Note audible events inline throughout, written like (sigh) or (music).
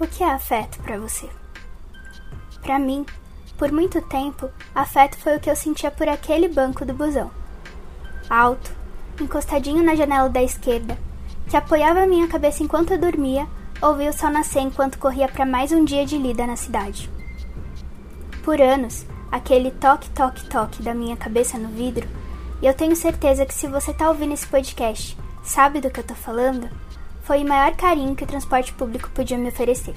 O que é afeto para você? Para mim, por muito tempo, afeto foi o que eu sentia por aquele banco do busão. Alto, encostadinho na janela da esquerda, que apoiava minha cabeça enquanto eu dormia, ouvi o sol nascer enquanto corria para mais um dia de lida na cidade. Por anos, aquele toque, toque, toque da minha cabeça no vidro, e eu tenho certeza que se você tá ouvindo esse podcast, sabe do que eu tô falando, foi o maior carinho que o transporte público podia me oferecer.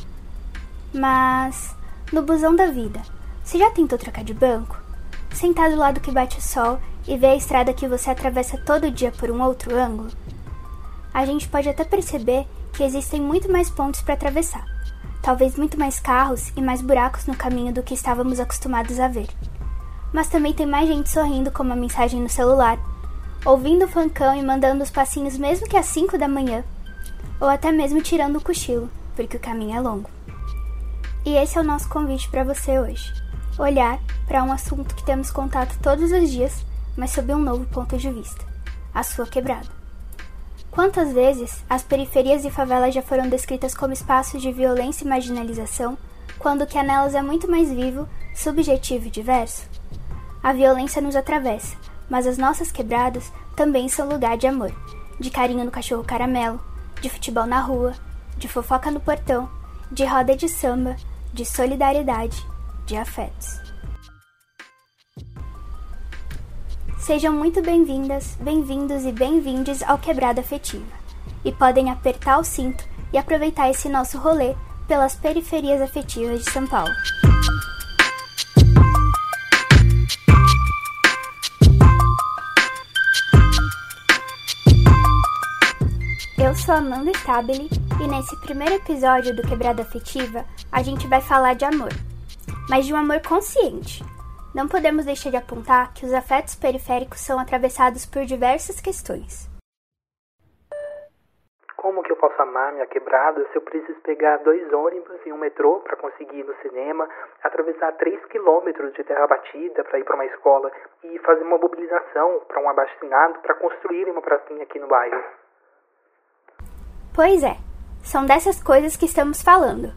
Mas, no busão da vida, você já tentou trocar de banco? Sentar do lado que bate o sol e ver a estrada que você atravessa todo dia por um outro ângulo? A gente pode até perceber que existem muito mais pontos para atravessar, talvez muito mais carros e mais buracos no caminho do que estávamos acostumados a ver. Mas também tem mais gente sorrindo com uma mensagem no celular, ouvindo o funkão e mandando os passinhos mesmo que às 5 da manhã ou até mesmo tirando o cochilo, porque o caminho é longo. E esse é o nosso convite para você hoje: olhar para um assunto que temos contato todos os dias, mas sob um novo ponto de vista a sua quebrada. Quantas vezes as periferias e favelas já foram descritas como espaços de violência e marginalização, quando o que há nelas é muito mais vivo, subjetivo e diverso? A violência nos atravessa, mas as nossas quebradas também são lugar de amor, de carinho no cachorro caramelo, de futebol na rua, de fofoca no portão, de roda de samba, de solidariedade, de afetos. Sejam muito bem-vindas, bem-vindos e bem-vindes ao Quebrada Afetiva. E podem apertar o cinto e aproveitar esse nosso rolê pelas periferias afetivas de São Paulo. Eu sou Amanda Stabile e nesse primeiro episódio do Quebrada Afetiva a gente vai falar de amor, mas de um amor consciente. Não podemos deixar de apontar que os afetos periféricos são atravessados por diversas questões. Como que eu posso amar minha quebrada se eu preciso pegar dois ônibus e um metrô para conseguir ir no cinema, atravessar três quilômetros de terra batida para ir para uma escola e fazer uma mobilização para um abaixinado para construir uma pracinha aqui no bairro? Pois é, são dessas coisas que estamos falando.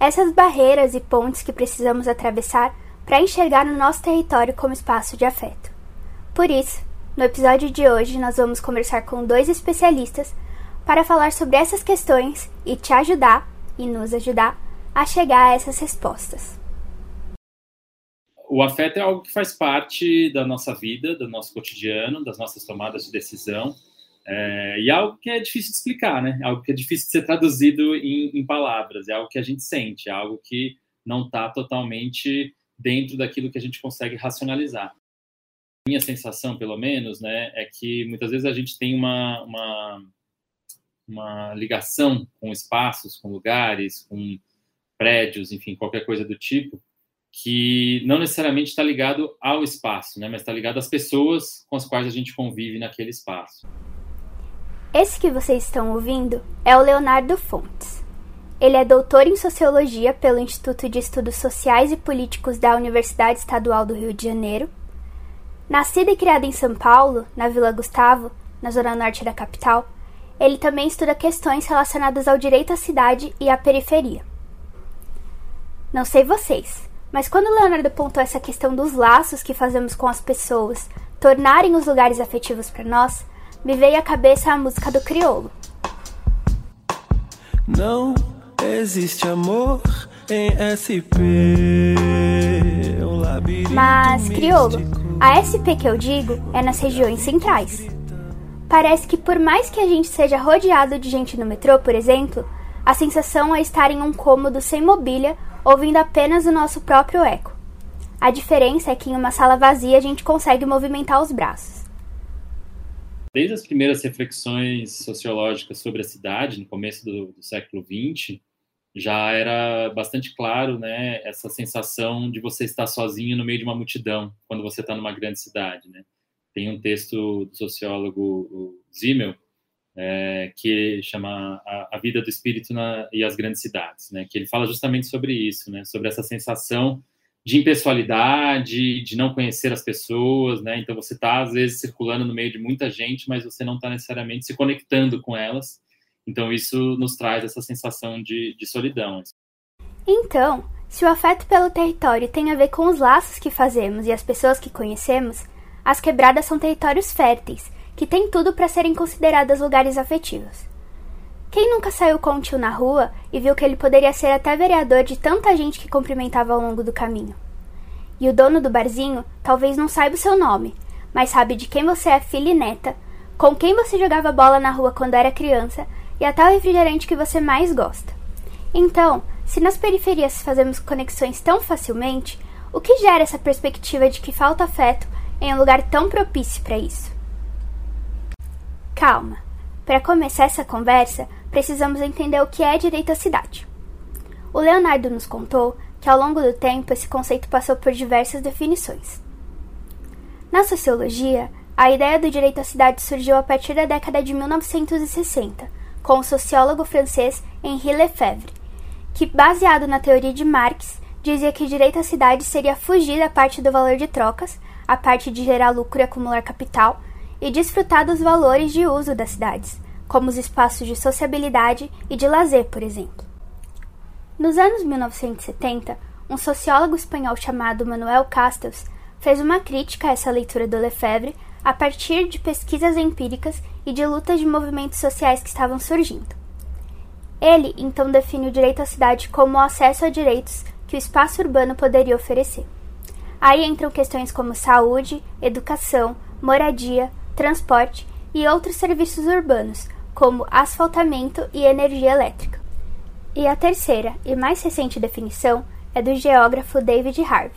Essas barreiras e pontes que precisamos atravessar para enxergar o no nosso território como espaço de afeto. Por isso, no episódio de hoje, nós vamos conversar com dois especialistas para falar sobre essas questões e te ajudar e nos ajudar a chegar a essas respostas. O afeto é algo que faz parte da nossa vida, do nosso cotidiano, das nossas tomadas de decisão é, e é algo que é difícil de explicar, né? É algo que é difícil de ser traduzido em, em palavras. É algo que a gente sente, é algo que não está totalmente dentro daquilo que a gente consegue racionalizar. Minha sensação, pelo menos, né, é que muitas vezes a gente tem uma, uma, uma ligação com espaços, com lugares, com prédios, enfim, qualquer coisa do tipo, que não necessariamente está ligado ao espaço, né, mas está ligado às pessoas com as quais a gente convive naquele espaço. Esse que vocês estão ouvindo é o Leonardo Fontes. Ele é doutor em Sociologia pelo Instituto de Estudos Sociais e Políticos da Universidade Estadual do Rio de Janeiro. Nascido e criado em São Paulo, na Vila Gustavo, na zona norte da capital, ele também estuda questões relacionadas ao direito à cidade e à periferia. Não sei vocês, mas quando Leonardo apontou essa questão dos laços que fazemos com as pessoas tornarem os lugares afetivos para nós, me veio à cabeça a música do Criolo. Não existe amor em SP. Um Mas, Criolo, a SP que eu digo é nas regiões centrais. Parece que por mais que a gente seja rodeado de gente no metrô, por exemplo, a sensação é estar em um cômodo sem mobília, ouvindo apenas o nosso próprio eco. A diferença é que em uma sala vazia a gente consegue movimentar os braços. Desde as primeiras reflexões sociológicas sobre a cidade, no começo do, do século XX, já era bastante claro né, essa sensação de você estar sozinho no meio de uma multidão, quando você está numa grande cidade. Né? Tem um texto do sociólogo Zimmel, é, que chama a, a, Vida do Espírito na, e as Grandes Cidades, né? que ele fala justamente sobre isso, né? sobre essa sensação de impessoalidade, de não conhecer as pessoas, né? Então você está às vezes circulando no meio de muita gente, mas você não está necessariamente se conectando com elas. Então, isso nos traz essa sensação de, de solidão. Então, se o afeto pelo território tem a ver com os laços que fazemos e as pessoas que conhecemos, as quebradas são territórios férteis, que têm tudo para serem consideradas lugares afetivos. Quem nunca saiu com um tio na rua e viu que ele poderia ser até vereador de tanta gente que cumprimentava ao longo do caminho? E o dono do barzinho talvez não saiba o seu nome, mas sabe de quem você é filha e neta, com quem você jogava bola na rua quando era criança e até o refrigerante que você mais gosta. Então, se nas periferias fazemos conexões tão facilmente, o que gera essa perspectiva de que falta afeto em um lugar tão propício para isso? Calma. Para começar essa conversa, precisamos entender o que é direito à cidade. O Leonardo nos contou que ao longo do tempo esse conceito passou por diversas definições. Na sociologia, a ideia do direito à cidade surgiu a partir da década de 1960, com o sociólogo francês Henri Lefebvre, que, baseado na teoria de Marx, dizia que direito à cidade seria fugir da parte do valor de trocas, a parte de gerar lucro e acumular capital, e desfrutar dos valores de uso das cidades, como os espaços de sociabilidade e de lazer, por exemplo. Nos anos 1970, um sociólogo espanhol chamado Manuel Castells fez uma crítica a essa leitura do Lefebvre a partir de pesquisas empíricas e de lutas de movimentos sociais que estavam surgindo. Ele então define o direito à cidade como o acesso a direitos que o espaço urbano poderia oferecer. Aí entram questões como saúde, educação, moradia, transporte e outros serviços urbanos, como asfaltamento e energia elétrica. E a terceira e mais recente definição é do geógrafo David Harvey,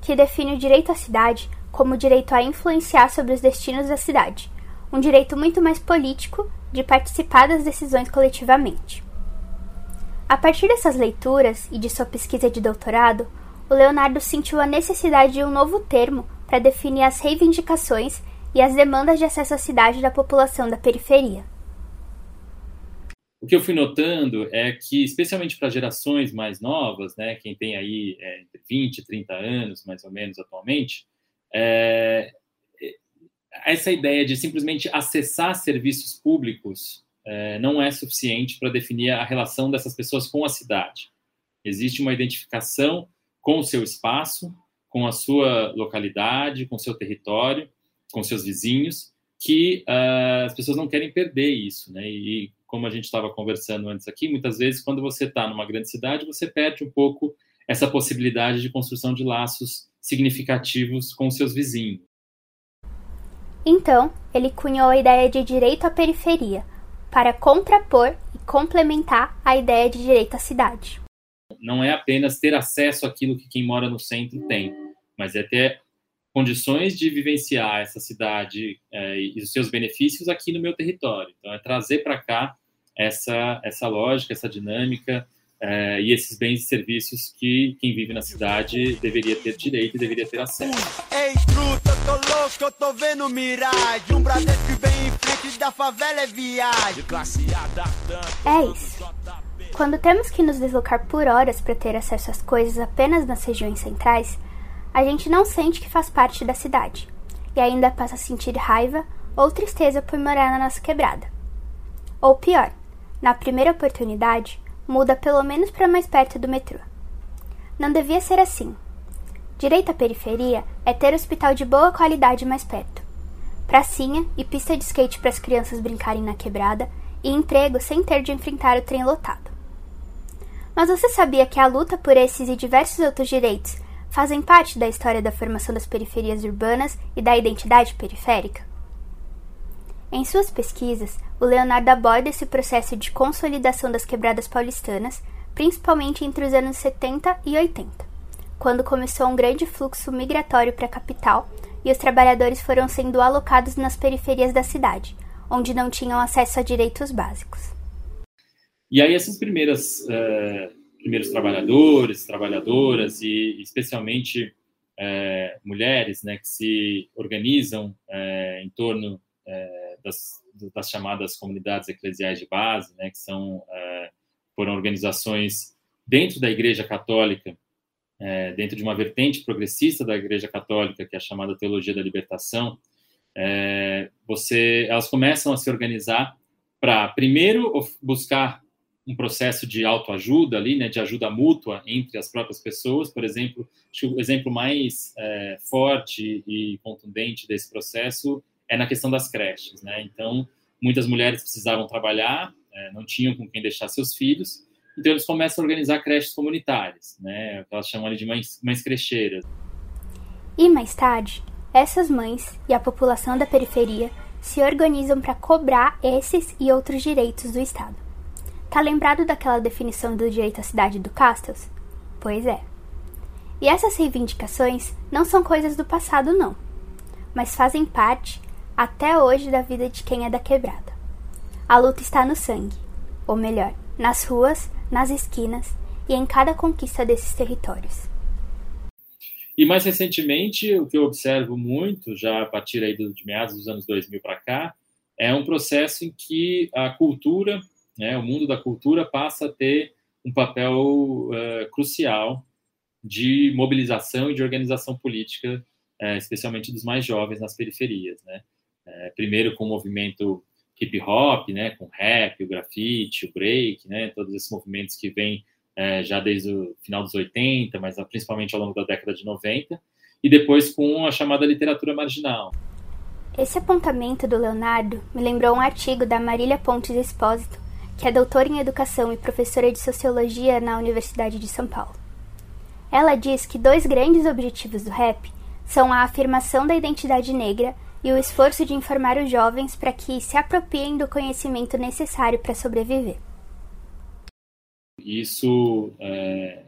que define o direito à cidade como o direito a influenciar sobre os destinos da cidade, um direito muito mais político de participar das decisões coletivamente. A partir dessas leituras e de sua pesquisa de doutorado, o Leonardo sentiu a necessidade de um novo termo para definir as reivindicações e as demandas de acesso à cidade da população da periferia. O que eu fui notando é que, especialmente para gerações mais novas, né, quem tem aí é, entre 20 e 30 anos, mais ou menos, atualmente, é, essa ideia de simplesmente acessar serviços públicos é, não é suficiente para definir a relação dessas pessoas com a cidade. Existe uma identificação com o seu espaço, com a sua localidade, com o seu território, com seus vizinhos, que uh, as pessoas não querem perder isso, né? E como a gente estava conversando antes aqui, muitas vezes quando você está numa grande cidade, você perde um pouco essa possibilidade de construção de laços significativos com seus vizinhos. Então, ele cunhou a ideia de direito à periferia, para contrapor e complementar a ideia de direito à cidade. Não é apenas ter acesso àquilo que quem mora no centro tem, mas é ter condições de vivenciar essa cidade é, e os seus benefícios aqui no meu território. Então, é trazer para cá essa, essa lógica, essa dinâmica é, e esses bens e serviços que quem vive na cidade deveria ter direito e deveria ter acesso. Ei, truta, tô louco, eu tô vendo miragem. Um Bradesco vem em frente da favela é viagem. É isso. Quando temos que nos deslocar por horas para ter acesso às coisas apenas nas regiões centrais, a gente não sente que faz parte da cidade e ainda passa a sentir raiva ou tristeza por morar na nossa quebrada. Ou pior, na primeira oportunidade, muda pelo menos para mais perto do metrô. Não devia ser assim. Direito à periferia é ter hospital de boa qualidade mais perto, pracinha e pista de skate para as crianças brincarem na quebrada e emprego sem ter de enfrentar o trem lotado. Mas você sabia que a luta por esses e diversos outros direitos fazem parte da história da formação das periferias urbanas e da identidade periférica? Em suas pesquisas, o Leonardo aborda esse processo de consolidação das quebradas paulistanas, principalmente entre os anos 70 e 80, quando começou um grande fluxo migratório para a capital e os trabalhadores foram sendo alocados nas periferias da cidade, onde não tinham acesso a direitos básicos. E aí essas primeiras uh, primeiros trabalhadores, trabalhadoras e especialmente é, mulheres, né, que se organizam é, em torno é, das, das, chamadas comunidades eclesiais de base, né, que são foram organizações dentro da Igreja Católica, dentro de uma vertente progressista da Igreja Católica, que é a chamada Teologia da Libertação. você, elas começam a se organizar para, primeiro, buscar um processo de autoajuda ali, né, de ajuda mútua entre as próprias pessoas, por exemplo, acho que o exemplo mais é, forte e contundente desse processo é na questão das creches, né? Então, muitas mulheres precisavam trabalhar, é, não tinham com quem deixar seus filhos, então eles começam a organizar creches comunitárias, né? Elas chamam ali de mães, mães crecheiras. E mais tarde, essas mães e a população da periferia se organizam para cobrar esses e outros direitos do Estado. Tá lembrado daquela definição do direito à cidade do Castells? Pois é. E essas reivindicações não são coisas do passado, não, mas fazem parte até hoje da vida de quem é da quebrada. A luta está no sangue, ou melhor, nas ruas, nas esquinas e em cada conquista desses territórios. E mais recentemente, o que eu observo muito, já a partir aí de meados dos anos 2000 para cá, é um processo em que a cultura, né, o mundo da cultura passa a ter um papel uh, crucial de mobilização e de organização política, uh, especialmente dos mais jovens nas periferias, né? Uh, primeiro com o movimento hip hop, né, com rap, o grafite, o break, né, todos esses movimentos que vêm já desde o final dos 80, mas principalmente ao longo da década de 90, e depois com a chamada literatura marginal. Esse apontamento do Leonardo me lembrou um artigo da Marília Pontes Espósito, que é doutora em educação e professora de sociologia na Universidade de São Paulo. Ela diz que dois grandes objetivos do rap são a afirmação da identidade negra e o esforço de informar os jovens para que se apropriem do conhecimento necessário para sobreviver. Isso é,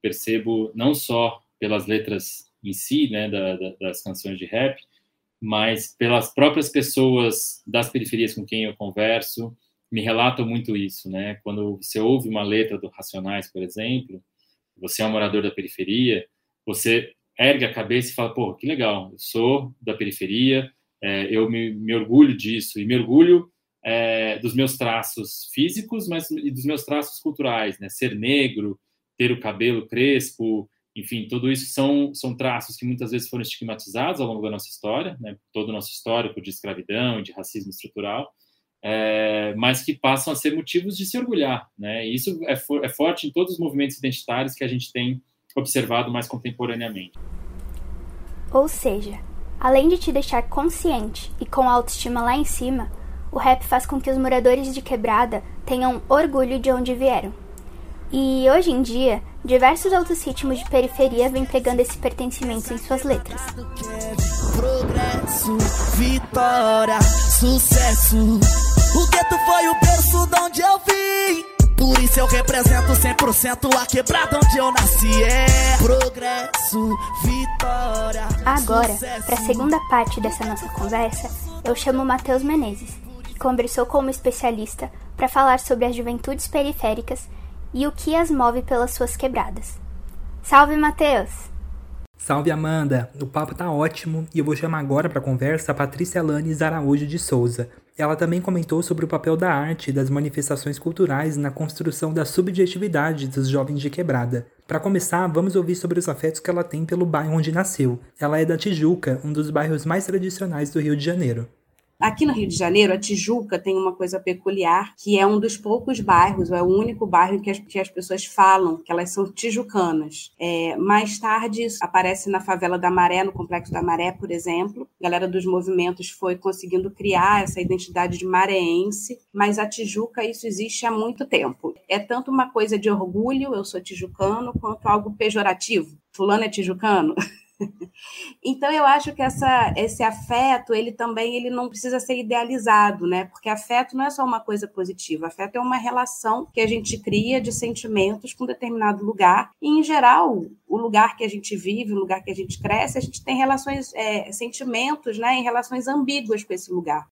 percebo não só pelas letras em si, né, da, da, das canções de rap, mas pelas próprias pessoas das periferias com quem eu converso, me relatam muito isso, né? Quando você ouve uma letra do Racionais, por exemplo, você é um morador da periferia, você ergue a cabeça e fala, pô, que legal, eu sou da periferia, é, eu me, me, orgulho disso, e me orgulho é, dos meus traços físicos, mas e dos meus traços culturais, né? Ser negro, ter o cabelo crespo, enfim, tudo isso são, são traços que muitas vezes foram estigmatizados ao longo da nossa história, né? todo o nosso histórico de escravidão, de racismo estrutural, é, mas que passam a ser motivos de se orgulhar. Né? E isso é, for, é forte em todos os movimentos identitários que a gente tem observado mais contemporaneamente. Ou seja, além de te deixar consciente e com a autoestima lá em cima, o rap faz com que os moradores de quebrada tenham orgulho de onde vieram. E hoje em dia, diversos outros ritmos de periferia vêm pegando esse pertencimento em suas letras. Progresso, vitória, sucesso. O gueto foi o berço de onde eu vim. Por isso eu represento 100% a quebrada onde eu nasci. É progresso, vitória. Agora, para a segunda parte dessa nossa conversa, eu chamo Matheus Menezes conversou com uma especialista para falar sobre as juventudes periféricas e o que as move pelas suas quebradas. Salve, Matheus! Salve, Amanda! O papo tá ótimo e eu vou chamar agora para conversa a Patrícia Lanes Araújo de Souza. Ela também comentou sobre o papel da arte e das manifestações culturais na construção da subjetividade dos jovens de quebrada. Para começar, vamos ouvir sobre os afetos que ela tem pelo bairro onde nasceu. Ela é da Tijuca, um dos bairros mais tradicionais do Rio de Janeiro. Aqui no Rio de Janeiro, a Tijuca tem uma coisa peculiar, que é um dos poucos bairros, ou é o único bairro que as, que as pessoas falam que elas são tijucanas. É, mais tarde, isso aparece na favela da Maré, no Complexo da Maré, por exemplo. A galera dos movimentos foi conseguindo criar essa identidade de mareense, mas a Tijuca, isso existe há muito tempo. É tanto uma coisa de orgulho, eu sou tijucano, quanto algo pejorativo. Fulano é tijucano? (laughs) então eu acho que essa, esse afeto ele também ele não precisa ser idealizado, né? Porque afeto não é só uma coisa positiva. Afeto é uma relação que a gente cria de sentimentos com determinado lugar. E em geral, o lugar que a gente vive, o lugar que a gente cresce, a gente tem relações, é, sentimentos, né? Em relações ambíguas com esse lugar.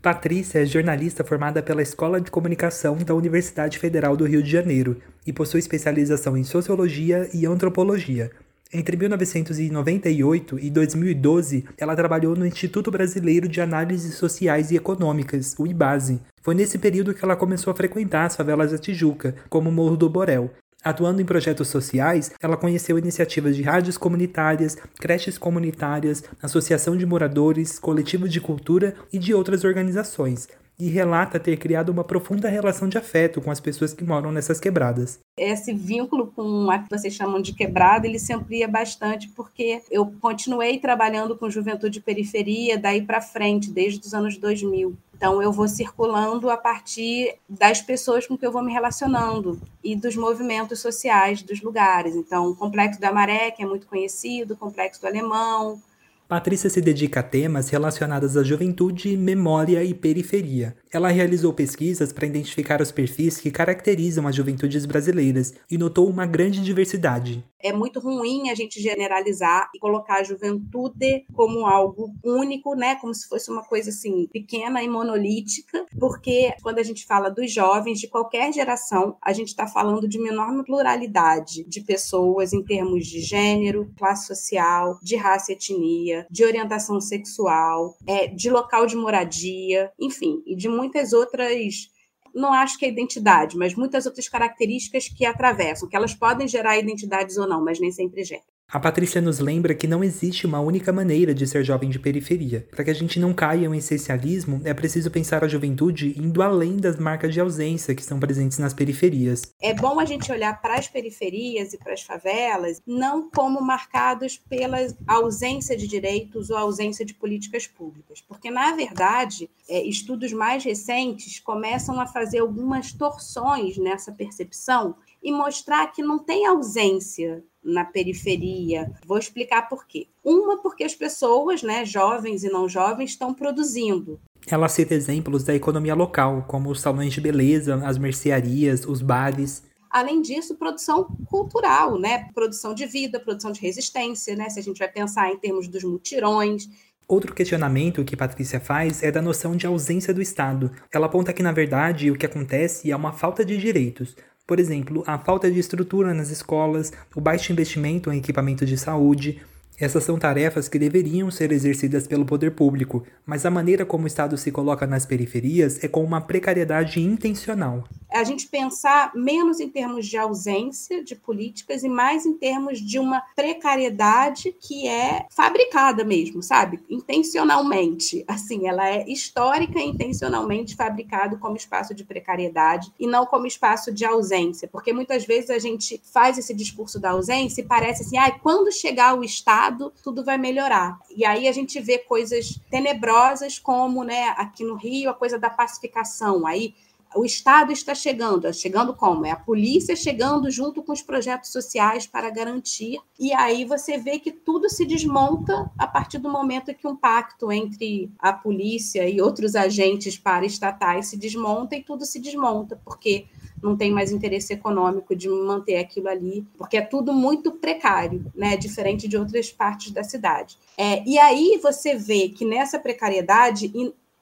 Patrícia é jornalista formada pela Escola de Comunicação da Universidade Federal do Rio de Janeiro e possui especialização em Sociologia e Antropologia. Entre 1998 e 2012, ela trabalhou no Instituto Brasileiro de Análises Sociais e Econômicas, o IBASE. Foi nesse período que ela começou a frequentar as favelas da Tijuca, como o Morro do Borel. Atuando em projetos sociais, ela conheceu iniciativas de rádios comunitárias, creches comunitárias, associação de moradores, coletivo de cultura e de outras organizações. E relata ter criado uma profunda relação de afeto com as pessoas que moram nessas quebradas. Esse vínculo com a que vocês chamam de quebrada, ele se amplia bastante porque eu continuei trabalhando com juventude periferia daí para frente, desde os anos 2000. Então, eu vou circulando a partir das pessoas com que eu vou me relacionando e dos movimentos sociais dos lugares. Então, o Complexo da Maré, que é muito conhecido, o Complexo do Alemão, Patrícia se dedica a temas relacionados à juventude, memória e periferia. Ela realizou pesquisas para identificar os perfis que caracterizam as juventudes brasileiras e notou uma grande diversidade. É muito ruim a gente generalizar e colocar a juventude como algo único, né? Como se fosse uma coisa assim pequena e monolítica, porque quando a gente fala dos jovens de qualquer geração, a gente está falando de uma enorme pluralidade de pessoas em termos de gênero, classe social, de raça e etnia, de orientação sexual, é, de local de moradia, enfim, e de muitas outras não acho que é identidade, mas muitas outras características que atravessam, que elas podem gerar identidades ou não, mas nem sempre geram. A Patrícia nos lembra que não existe uma única maneira de ser jovem de periferia. Para que a gente não caia em um essencialismo, é preciso pensar a juventude indo além das marcas de ausência que estão presentes nas periferias. É bom a gente olhar para as periferias e para as favelas não como marcados pela ausência de direitos ou ausência de políticas públicas, porque na verdade é, estudos mais recentes começam a fazer algumas torções nessa percepção e mostrar que não tem ausência na periferia. Vou explicar por quê. Uma, porque as pessoas, né, jovens e não jovens, estão produzindo. Ela cita exemplos da economia local, como os salões de beleza, as mercearias, os bares. Além disso, produção cultural, né? Produção de vida, produção de resistência, né? Se a gente vai pensar em termos dos mutirões, Outro questionamento que Patrícia faz é da noção de ausência do Estado. Ela aponta que, na verdade, o que acontece é uma falta de direitos. Por exemplo, a falta de estrutura nas escolas, o baixo investimento em equipamentos de saúde, essas são tarefas que deveriam ser exercidas pelo poder público, mas a maneira como o Estado se coloca nas periferias é com uma precariedade intencional. A gente pensar menos em termos de ausência de políticas e mais em termos de uma precariedade que é fabricada mesmo, sabe? Intencionalmente. Assim, ela é histórica e intencionalmente fabricado como espaço de precariedade e não como espaço de ausência, porque muitas vezes a gente faz esse discurso da ausência e parece assim, ah, quando chegar o Estado Estado, tudo vai melhorar. E aí a gente vê coisas tenebrosas como, né, aqui no Rio, a coisa da pacificação. Aí o Estado está chegando, chegando como? É a polícia chegando junto com os projetos sociais para garantir. E aí você vê que tudo se desmonta a partir do momento que um pacto entre a polícia e outros agentes paraestatais se desmonta e tudo se desmonta, porque não tem mais interesse econômico de manter aquilo ali, porque é tudo muito precário, né? Diferente de outras partes da cidade. É, e aí você vê que nessa precariedade,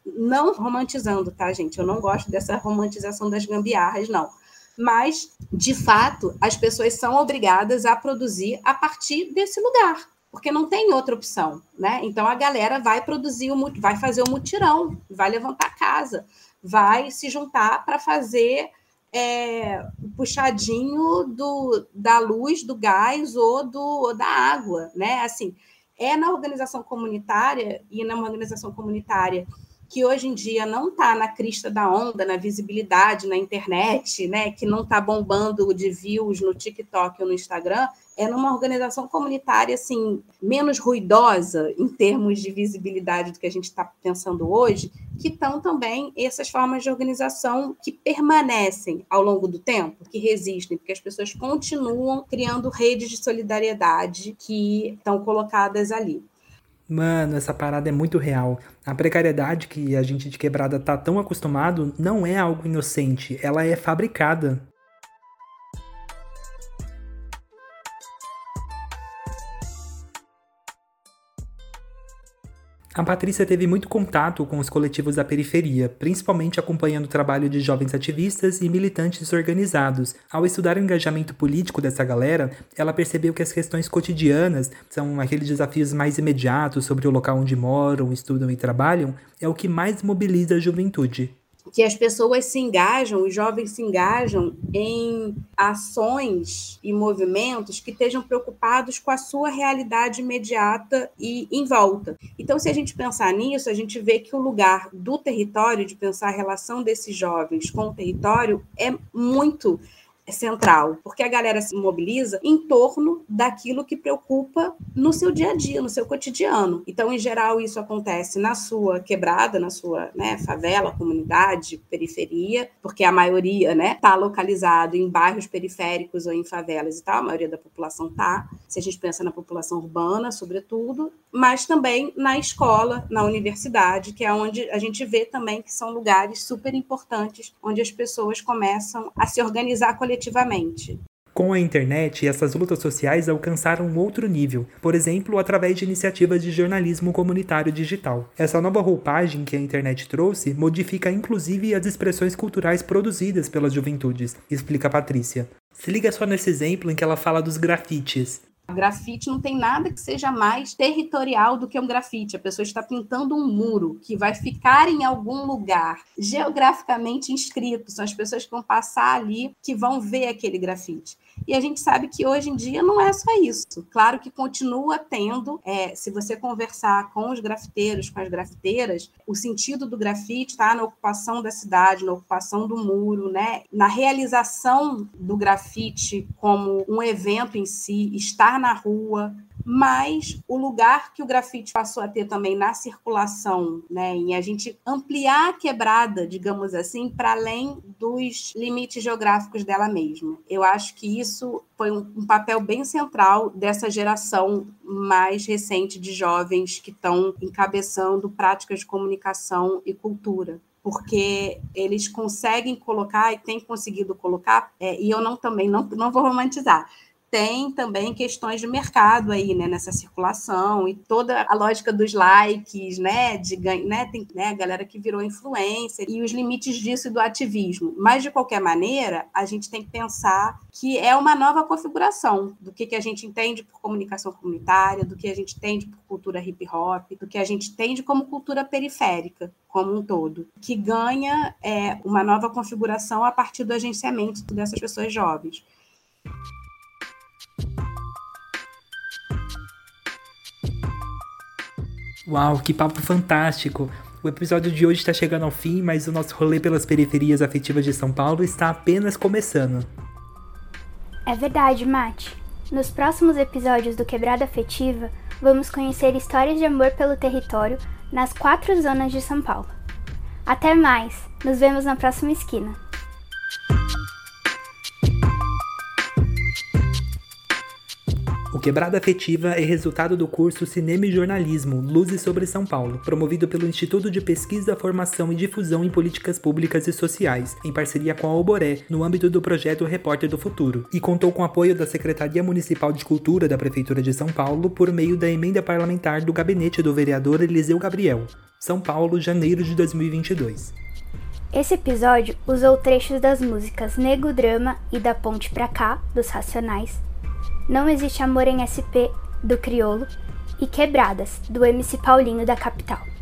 não romantizando, tá, gente? Eu não gosto dessa romantização das gambiarras, não. Mas, de fato, as pessoas são obrigadas a produzir a partir desse lugar, porque não tem outra opção, né? Então a galera vai produzir, o, vai fazer o mutirão, vai levantar casa, vai se juntar para fazer é, puxadinho do, da luz, do gás ou, do, ou da água, né? Assim, é na organização comunitária e na organização comunitária que hoje em dia não está na crista da onda, na visibilidade na internet, né, que não está bombando de views no TikTok ou no Instagram, é numa organização comunitária assim menos ruidosa em termos de visibilidade do que a gente está pensando hoje, que estão também essas formas de organização que permanecem ao longo do tempo, que resistem, porque as pessoas continuam criando redes de solidariedade que estão colocadas ali. Mano, essa parada é muito real. A precariedade que a gente de quebrada tá tão acostumado não é algo inocente, ela é fabricada. A Patrícia teve muito contato com os coletivos da periferia, principalmente acompanhando o trabalho de jovens ativistas e militantes organizados. Ao estudar o engajamento político dessa galera, ela percebeu que as questões cotidianas são aqueles desafios mais imediatos sobre o local onde moram, estudam e trabalham, é o que mais mobiliza a juventude. Que as pessoas se engajam, os jovens se engajam em ações e movimentos que estejam preocupados com a sua realidade imediata e em volta. Então, se a gente pensar nisso, a gente vê que o lugar do território, de pensar a relação desses jovens com o território, é muito central, porque a galera se mobiliza em torno daquilo que preocupa no seu dia a dia, no seu cotidiano. Então, em geral, isso acontece na sua quebrada, na sua né, favela, comunidade, periferia, porque a maioria está né, tá localizado em bairros periféricos ou em favelas e tal, a maioria da população está. Se a gente pensa na população urbana, sobretudo, mas também na escola, na universidade, que é onde a gente vê também que são lugares super importantes, onde as pessoas começam a se organizar coletivamente. Com a internet, essas lutas sociais alcançaram outro nível, por exemplo, através de iniciativas de jornalismo comunitário digital. Essa nova roupagem que a internet trouxe modifica inclusive as expressões culturais produzidas pelas juventudes, explica Patrícia. Se liga só nesse exemplo em que ela fala dos grafites. Grafite não tem nada que seja mais territorial do que um grafite. A pessoa está pintando um muro que vai ficar em algum lugar geograficamente inscrito. São as pessoas que vão passar ali que vão ver aquele grafite. E a gente sabe que hoje em dia não é só isso. Claro que continua tendo, é, se você conversar com os grafiteiros, com as grafiteiras, o sentido do grafite está na ocupação da cidade, na ocupação do muro, né? na realização do grafite como um evento em si, estar na rua, mas o lugar que o grafite passou a ter também na circulação, né, em a gente ampliar a quebrada, digamos assim, para além dos limites geográficos dela mesma. Eu acho que isso foi um, um papel bem central dessa geração mais recente de jovens que estão encabeçando práticas de comunicação e cultura porque eles conseguem colocar e têm conseguido colocar, é, e eu não também não, não vou romantizar, tem também questões de mercado aí, né, nessa circulação e toda a lógica dos likes, né, de né, tem né, a galera que virou influencer e os limites disso e do ativismo. Mas de qualquer maneira, a gente tem que pensar que é uma nova configuração do que, que a gente entende por comunicação comunitária, do que a gente entende por cultura hip hop, do que a gente entende como cultura periférica como um todo, que ganha é, uma nova configuração a partir do agenciamento dessas pessoas jovens. Uau, que papo fantástico! O episódio de hoje está chegando ao fim, mas o nosso rolê pelas periferias afetivas de São Paulo está apenas começando. É verdade, Mate. Nos próximos episódios do Quebrada Afetiva, vamos conhecer histórias de amor pelo território nas quatro zonas de São Paulo. Até mais! Nos vemos na próxima esquina. O Quebrada Afetiva é resultado do curso Cinema e Jornalismo Luzes sobre São Paulo, promovido pelo Instituto de Pesquisa, Formação e Difusão em Políticas Públicas e Sociais, em parceria com a Oboré, no âmbito do projeto Repórter do Futuro, e contou com apoio da Secretaria Municipal de Cultura da Prefeitura de São Paulo por meio da emenda parlamentar do gabinete do vereador Eliseu Gabriel. São Paulo, janeiro de 2022. Esse episódio usou trechos das músicas Nego Drama e Da Ponte Pra Cá, dos Racionais, não Existe Amor em SP, do Criolo, e Quebradas, do MC Paulinho da Capital.